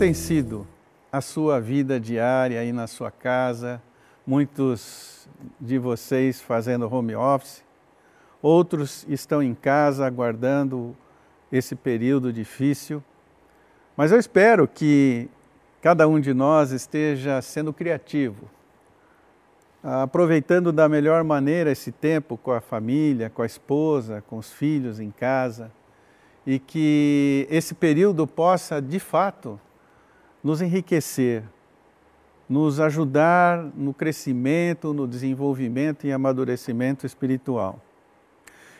tem sido a sua vida diária aí na sua casa? Muitos de vocês fazendo home office, outros estão em casa aguardando esse período difícil. Mas eu espero que cada um de nós esteja sendo criativo, aproveitando da melhor maneira esse tempo com a família, com a esposa, com os filhos em casa, e que esse período possa, de fato, nos enriquecer, nos ajudar no crescimento, no desenvolvimento e amadurecimento espiritual.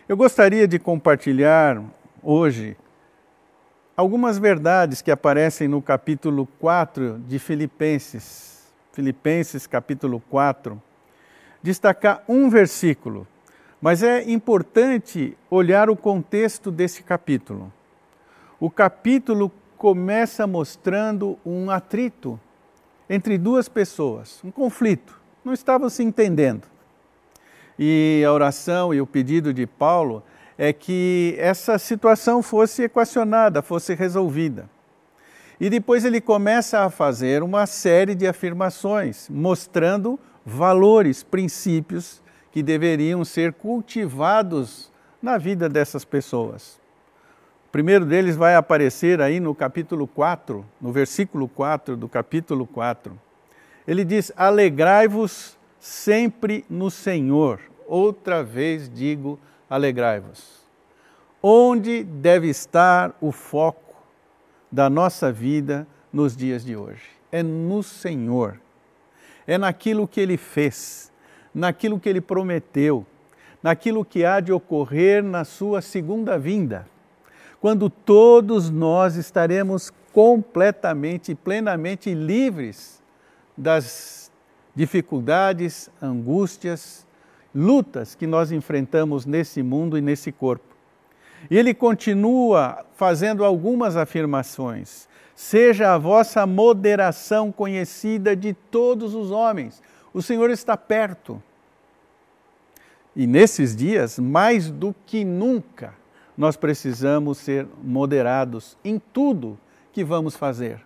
Eu gostaria de compartilhar hoje algumas verdades que aparecem no capítulo 4 de Filipenses. Filipenses, capítulo 4. Destacar um versículo, mas é importante olhar o contexto desse capítulo. O capítulo começa mostrando um atrito entre duas pessoas, um conflito. Não estavam se entendendo. E a oração e o pedido de Paulo é que essa situação fosse equacionada, fosse resolvida. E depois ele começa a fazer uma série de afirmações, mostrando valores, princípios que deveriam ser cultivados na vida dessas pessoas. O primeiro deles vai aparecer aí no capítulo 4, no versículo 4 do capítulo 4. Ele diz: Alegrai-vos sempre no Senhor. Outra vez digo, alegrai-vos. Onde deve estar o foco da nossa vida nos dias de hoje? É no Senhor, é naquilo que Ele fez, naquilo que Ele prometeu, naquilo que há de ocorrer na Sua segunda vinda, quando todos nós estaremos completamente e plenamente livres das dificuldades, angústias, lutas que nós enfrentamos nesse mundo e nesse corpo. E ele continua fazendo algumas afirmações. Seja a vossa moderação conhecida de todos os homens. O Senhor está perto. E nesses dias, mais do que nunca, nós precisamos ser moderados em tudo que vamos fazer.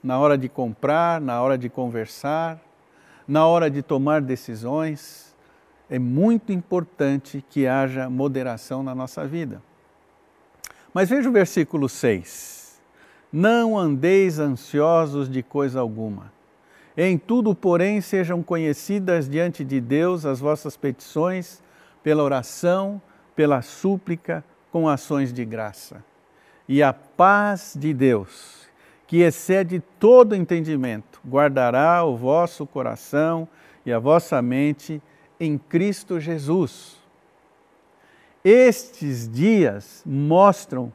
Na hora de comprar, na hora de conversar, na hora de tomar decisões é muito importante que haja moderação na nossa vida. Mas veja o versículo 6. Não andeis ansiosos de coisa alguma. Em tudo, porém, sejam conhecidas diante de Deus as vossas petições, pela oração, pela súplica, com ações de graça. E a paz de Deus, que excede todo entendimento, guardará o vosso coração e a vossa mente em Cristo Jesus. Estes dias mostram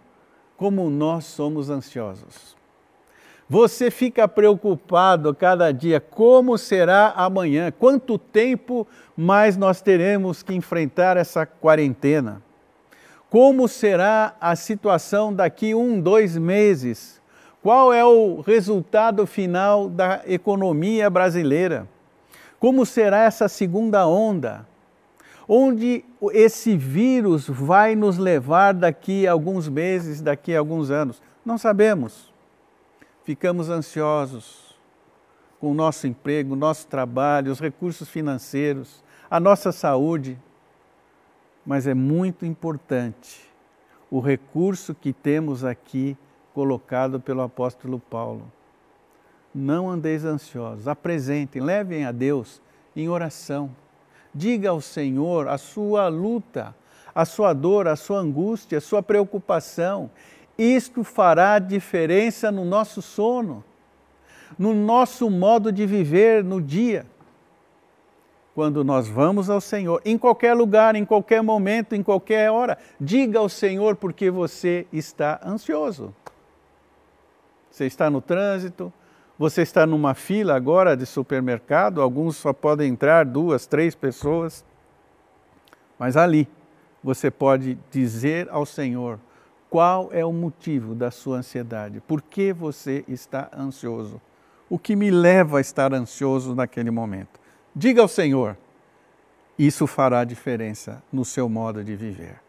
como nós somos ansiosos. Você fica preocupado cada dia, como será amanhã? Quanto tempo mais nós teremos que enfrentar essa quarentena? Como será a situação daqui um, dois meses? Qual é o resultado final da economia brasileira? Como será essa segunda onda? Onde esse vírus vai nos levar daqui a alguns meses, daqui a alguns anos? Não sabemos. Ficamos ansiosos com o nosso emprego, nosso trabalho, os recursos financeiros, a nossa saúde. Mas é muito importante o recurso que temos aqui colocado pelo apóstolo Paulo não andeis ansiosos, apresentem, levem a Deus em oração. Diga ao Senhor a sua luta, a sua dor, a sua angústia, a sua preocupação. Isto fará diferença no nosso sono, no nosso modo de viver no dia. Quando nós vamos ao Senhor, em qualquer lugar, em qualquer momento, em qualquer hora, diga ao Senhor porque você está ansioso. Você está no trânsito, você está numa fila agora de supermercado, alguns só podem entrar duas, três pessoas, mas ali você pode dizer ao Senhor qual é o motivo da sua ansiedade, por que você está ansioso, o que me leva a estar ansioso naquele momento. Diga ao Senhor, isso fará diferença no seu modo de viver.